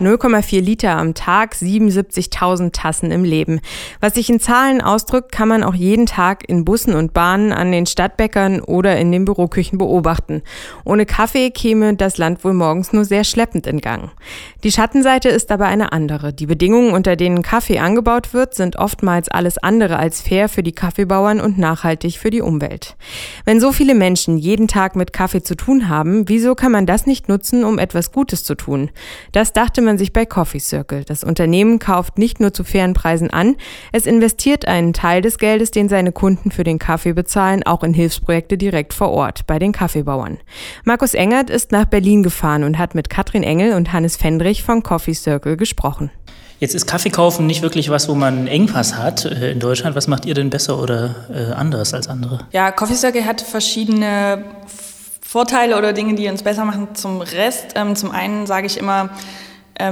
0,4 Liter am Tag, 77.000 Tassen im Leben. Was sich in Zahlen ausdrückt, kann man auch jeden Tag in Bussen und Bahnen, an den Stadtbäckern oder in den Büroküchen beobachten. Ohne Kaffee käme das Land wohl morgens nur sehr schleppend in Gang. Die Schattenseite ist aber eine andere. Die Bedingungen, unter denen Kaffee angebaut wird, sind oftmals alles andere als fair für die Kaffeebauern und nachhaltig für die Umwelt. Wenn so viele Menschen jeden Tag mit Kaffee zu tun haben, wieso kann man das nicht nutzen, um etwas Gutes zu tun? Das dachte man man sich bei Coffee Circle. Das Unternehmen kauft nicht nur zu fairen Preisen an, es investiert einen Teil des Geldes, den seine Kunden für den Kaffee bezahlen, auch in Hilfsprojekte direkt vor Ort bei den Kaffeebauern. Markus Engert ist nach Berlin gefahren und hat mit Katrin Engel und Hannes Fendrich von Coffee Circle gesprochen. Jetzt ist Kaffee kaufen nicht wirklich was, wo man einen Engpass hat äh, in Deutschland. Was macht ihr denn besser oder äh, anderes als andere? Ja, Coffee Circle hat verschiedene Vorteile oder Dinge, die uns besser machen zum Rest. Ähm, zum einen sage ich immer,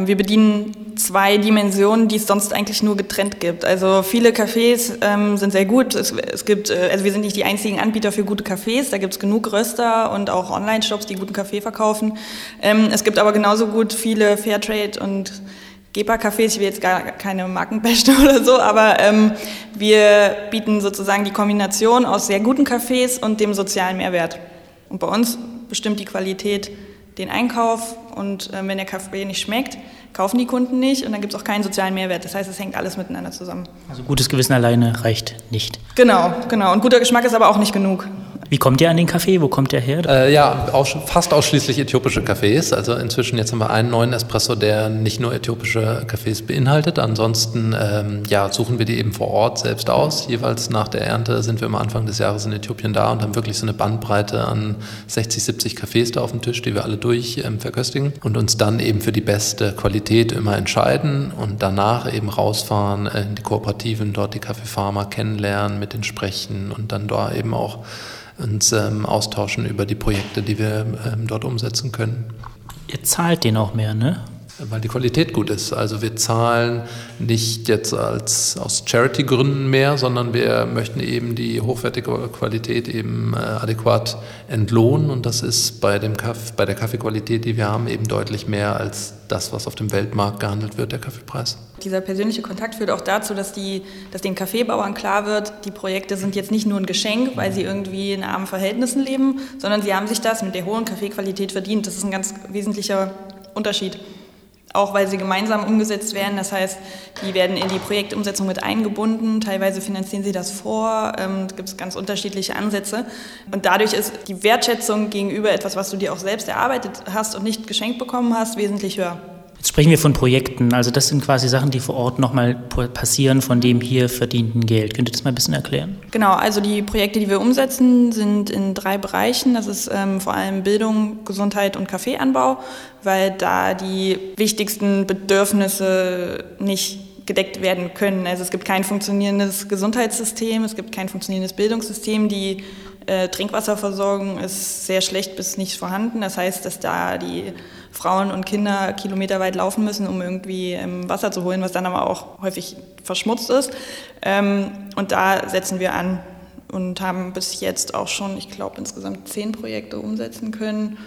wir bedienen zwei Dimensionen, die es sonst eigentlich nur getrennt gibt. Also viele Cafés ähm, sind sehr gut. Es, es, gibt, äh, also wir sind nicht die einzigen Anbieter für gute Cafés. Da gibt es genug Röster und auch Online-Shops, die guten Kaffee verkaufen. Ähm, es gibt aber genauso gut viele Fairtrade und Gepa-Cafés. Ich will jetzt gar keine Markenbeste oder so, aber ähm, wir bieten sozusagen die Kombination aus sehr guten Cafés und dem sozialen Mehrwert. Und bei uns bestimmt die Qualität den Einkauf und äh, wenn der Kaffee nicht schmeckt, kaufen die Kunden nicht und dann gibt es auch keinen sozialen Mehrwert. Das heißt, es hängt alles miteinander zusammen. Also gutes Gewissen alleine reicht nicht. Genau, genau. Und guter Geschmack ist aber auch nicht genug. Wie kommt ihr an den Kaffee? Wo kommt der her? Äh, ja, auch, fast ausschließlich äthiopische Kaffees. Also inzwischen jetzt haben wir einen neuen Espresso, der nicht nur äthiopische Kaffees beinhaltet. Ansonsten ähm, ja, suchen wir die eben vor Ort selbst aus. Jeweils nach der Ernte sind wir am Anfang des Jahres in Äthiopien da und haben wirklich so eine Bandbreite an 60, 70 Kaffees da auf dem Tisch, die wir alle durch ähm, verköstigen und uns dann eben für die beste Qualität immer entscheiden und danach eben rausfahren in die Kooperativen, dort die Kaffeefarmer kennenlernen, mit denen sprechen und dann da eben auch uns ähm, austauschen über die Projekte, die wir ähm, dort umsetzen können. Ihr zahlt den auch mehr, ne? Weil die Qualität gut ist. Also wir zahlen nicht jetzt als aus Charity-Gründen mehr, sondern wir möchten eben die hochwertige Qualität eben äh, adäquat entlohnen. Und das ist bei, dem Kaff, bei der Kaffeequalität, die wir haben, eben deutlich mehr als das, was auf dem Weltmarkt gehandelt wird, der Kaffeepreis. Dieser persönliche Kontakt führt auch dazu, dass, die, dass den Kaffeebauern klar wird, die Projekte sind jetzt nicht nur ein Geschenk, weil sie irgendwie in armen Verhältnissen leben, sondern sie haben sich das mit der hohen Kaffeequalität verdient. Das ist ein ganz wesentlicher Unterschied auch weil sie gemeinsam umgesetzt werden. Das heißt, die werden in die Projektumsetzung mit eingebunden. Teilweise finanzieren sie das vor. Ähm, es gibt ganz unterschiedliche Ansätze. Und dadurch ist die Wertschätzung gegenüber etwas, was du dir auch selbst erarbeitet hast und nicht geschenkt bekommen hast, wesentlich höher. Jetzt sprechen wir von Projekten. Also das sind quasi Sachen, die vor Ort nochmal passieren von dem hier verdienten Geld. Könnt ihr das mal ein bisschen erklären? Genau, also die Projekte, die wir umsetzen, sind in drei Bereichen. Das ist ähm, vor allem Bildung, Gesundheit und Kaffeeanbau, weil da die wichtigsten Bedürfnisse nicht gedeckt werden können. Also es gibt kein funktionierendes Gesundheitssystem, es gibt kein funktionierendes Bildungssystem. Die äh, Trinkwasserversorgung ist sehr schlecht bis nicht vorhanden. Das heißt, dass da die Frauen und Kinder kilometerweit laufen müssen, um irgendwie ähm, Wasser zu holen, was dann aber auch häufig verschmutzt ist. Ähm, und da setzen wir an und haben bis jetzt auch schon, ich glaube, insgesamt zehn Projekte umsetzen können.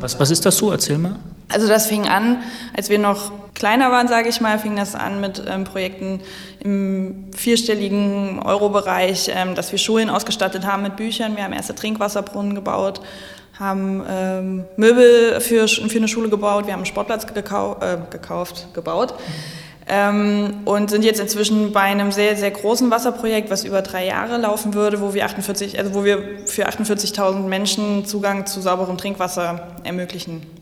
Was, was ist das so? Erzähl mal. Also das fing an, als wir noch kleiner waren, sage ich mal, fing das an mit ähm, Projekten im vierstelligen Euro-Bereich, ähm, dass wir Schulen ausgestattet haben mit Büchern. Wir haben erste Trinkwasserbrunnen gebaut, haben ähm, Möbel für, für eine Schule gebaut, wir haben einen Sportplatz gekau äh, gekauft, gebaut. Ähm, und sind jetzt inzwischen bei einem sehr, sehr großen Wasserprojekt, was über drei Jahre laufen würde, wo wir, 48, also wo wir für 48.000 Menschen Zugang zu sauberem Trinkwasser ermöglichen.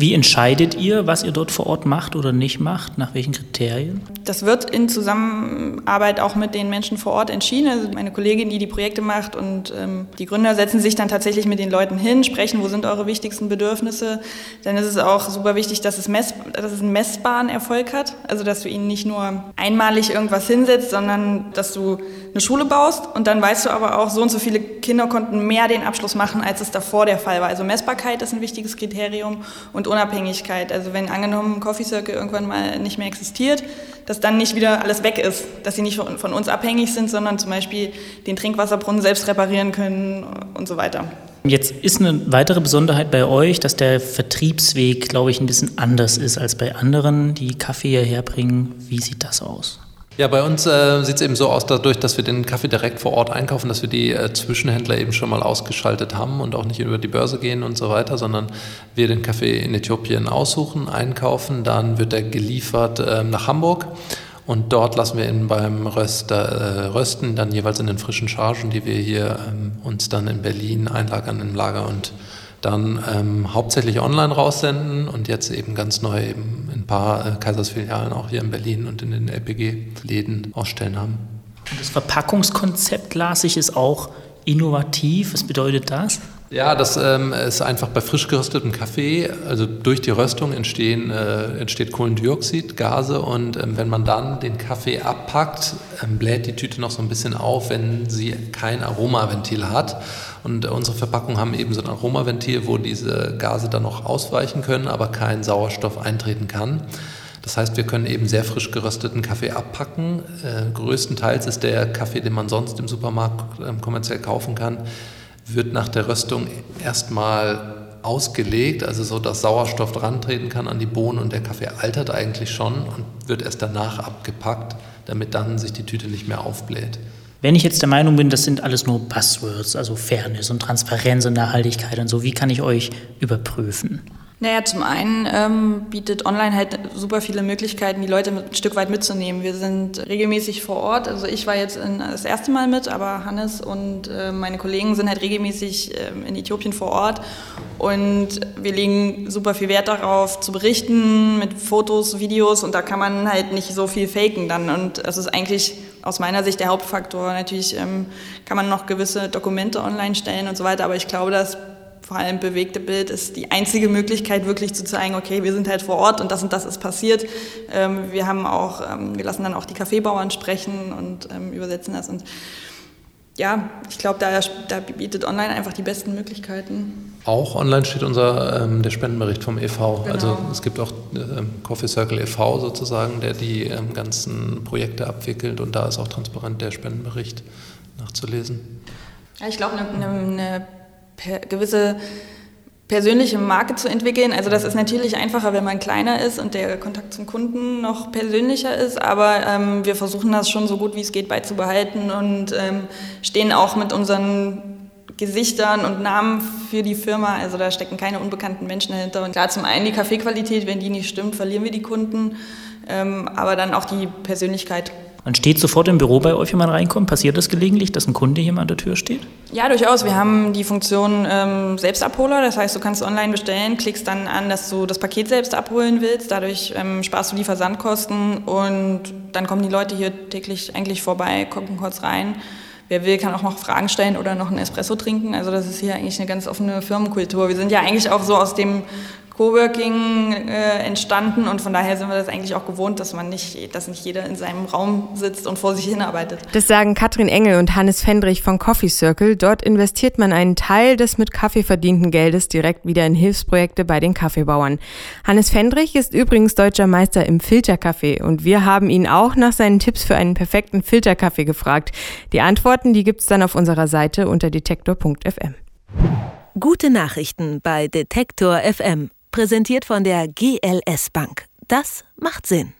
Wie entscheidet ihr, was ihr dort vor Ort macht oder nicht macht? Nach welchen Kriterien? Das wird in Zusammenarbeit auch mit den Menschen vor Ort entschieden. Also meine Kollegin, die die Projekte macht und ähm, die Gründer setzen sich dann tatsächlich mit den Leuten hin, sprechen, wo sind eure wichtigsten Bedürfnisse. Dann ist es auch super wichtig, dass es, mess, dass es einen messbaren Erfolg hat. Also dass du ihnen nicht nur einmalig irgendwas hinsetzt, sondern dass du eine Schule baust und dann weißt du aber auch, so und so viele Kinder konnten mehr den Abschluss machen, als es davor der Fall war. Also Messbarkeit ist ein wichtiges Kriterium und Unabhängigkeit. Also wenn angenommen Coffee Circle irgendwann mal nicht mehr existiert, dass dann nicht wieder alles weg ist, dass sie nicht von, uns abhängig sind, sondern zum Beispiel den Trinkwasserbrunnen selbst reparieren können und so weiter. Jetzt ist eine weitere Besonderheit bei euch, dass der Vertriebsweg, glaube ich, ein bisschen anders ist als bei anderen, die Kaffee hierher bringen. Wie sieht das aus? Ja, bei uns äh, sieht es eben so aus, dadurch, dass wir den Kaffee direkt vor Ort einkaufen, dass wir die äh, Zwischenhändler eben schon mal ausgeschaltet haben und auch nicht über die Börse gehen und so weiter, sondern wir den Kaffee in Äthiopien aussuchen, einkaufen, dann wird er geliefert äh, nach Hamburg. Und dort lassen wir ihn beim Röster äh, rösten, dann jeweils in den frischen Chargen, die wir hier ähm, uns dann in Berlin einlagern im Lager und dann ähm, hauptsächlich online raussenden und jetzt eben ganz neu eben ein paar äh, Kaisersfilialen auch hier in Berlin und in den LPG-Läden ausstellen haben. Und das Verpackungskonzept, las ich, ist auch innovativ. Was bedeutet das? Ja, das ähm, ist einfach bei frisch geröstetem Kaffee, also durch die Röstung entstehen, äh, entsteht Kohlendioxid, Gase und ähm, wenn man dann den Kaffee abpackt, ähm, bläht die Tüte noch so ein bisschen auf, wenn sie kein Aromaventil hat. Und unsere Verpackungen haben eben so ein Aromaventil, wo diese Gase dann noch ausweichen können, aber kein Sauerstoff eintreten kann. Das heißt, wir können eben sehr frisch gerösteten Kaffee abpacken. Äh, größtenteils ist der Kaffee, den man sonst im Supermarkt äh, kommerziell kaufen kann, wird nach der Röstung erstmal ausgelegt, also so, dass Sauerstoff drantreten kann an die Bohnen und der Kaffee altert eigentlich schon und wird erst danach abgepackt, damit dann sich die Tüte nicht mehr aufbläht. Wenn ich jetzt der Meinung bin, das sind alles nur Buzzwords, also Fairness und Transparenz und Nachhaltigkeit und so, wie kann ich euch überprüfen? Naja, zum einen ähm, bietet online halt super viele Möglichkeiten, die Leute ein Stück weit mitzunehmen. Wir sind regelmäßig vor Ort. Also ich war jetzt in, das erste Mal mit, aber Hannes und äh, meine Kollegen sind halt regelmäßig äh, in Äthiopien vor Ort. Und wir legen super viel Wert darauf, zu berichten mit Fotos, Videos. Und da kann man halt nicht so viel faken dann. Und das ist eigentlich aus meiner Sicht der Hauptfaktor. Natürlich ähm, kann man noch gewisse Dokumente online stellen und so weiter. Aber ich glaube, dass vor allem bewegte Bild ist die einzige Möglichkeit, wirklich zu zeigen, okay, wir sind halt vor Ort und das und das ist passiert. Ähm, wir haben auch, ähm, wir lassen dann auch die Kaffeebauern sprechen und ähm, übersetzen das. Und ja, ich glaube, da, da, bietet online einfach die besten Möglichkeiten. Auch online steht unser ähm, der Spendenbericht vom EV. Genau. Also es gibt auch ähm, Coffee Circle e.V. sozusagen, der die ähm, ganzen Projekte abwickelt und da ist auch transparent der Spendenbericht nachzulesen. Ja, ich glaube, eine, eine, eine per gewisse persönliche Marke zu entwickeln. Also das ist natürlich einfacher, wenn man kleiner ist und der Kontakt zum Kunden noch persönlicher ist, aber ähm, wir versuchen das schon so gut wie es geht beizubehalten und ähm, stehen auch mit unseren Gesichtern und Namen für die Firma. Also da stecken keine unbekannten Menschen dahinter. Und klar, zum einen die Kaffeequalität, wenn die nicht stimmt, verlieren wir die Kunden, ähm, aber dann auch die Persönlichkeit man steht sofort im Büro bei euch, wenn man reinkommt. Passiert das gelegentlich, dass ein Kunde hier mal an der Tür steht? Ja, durchaus. Wir haben die Funktion ähm, Selbstabholer. Das heißt, du kannst online bestellen, klickst dann an, dass du das Paket selbst abholen willst. Dadurch ähm, sparst du die Versandkosten und dann kommen die Leute hier täglich eigentlich vorbei, gucken kurz rein. Wer will, kann auch noch Fragen stellen oder noch einen Espresso trinken. Also das ist hier eigentlich eine ganz offene Firmenkultur. Wir sind ja eigentlich auch so aus dem Coworking äh, entstanden und von daher sind wir das eigentlich auch gewohnt, dass man nicht, dass nicht jeder in seinem Raum sitzt und vor sich hinarbeitet. Das sagen Katrin Engel und Hannes Fendrich von Coffee Circle. Dort investiert man einen Teil des mit Kaffee verdienten Geldes direkt wieder in Hilfsprojekte bei den Kaffeebauern. Hannes Fendrich ist übrigens deutscher Meister im Filterkaffee und wir haben ihn auch nach seinen Tipps für einen perfekten Filterkaffee gefragt. Die Antworten, die gibt's dann auf unserer Seite unter detektor.fm. Gute Nachrichten bei Detektor FM präsentiert von der GLS Bank. Das macht Sinn.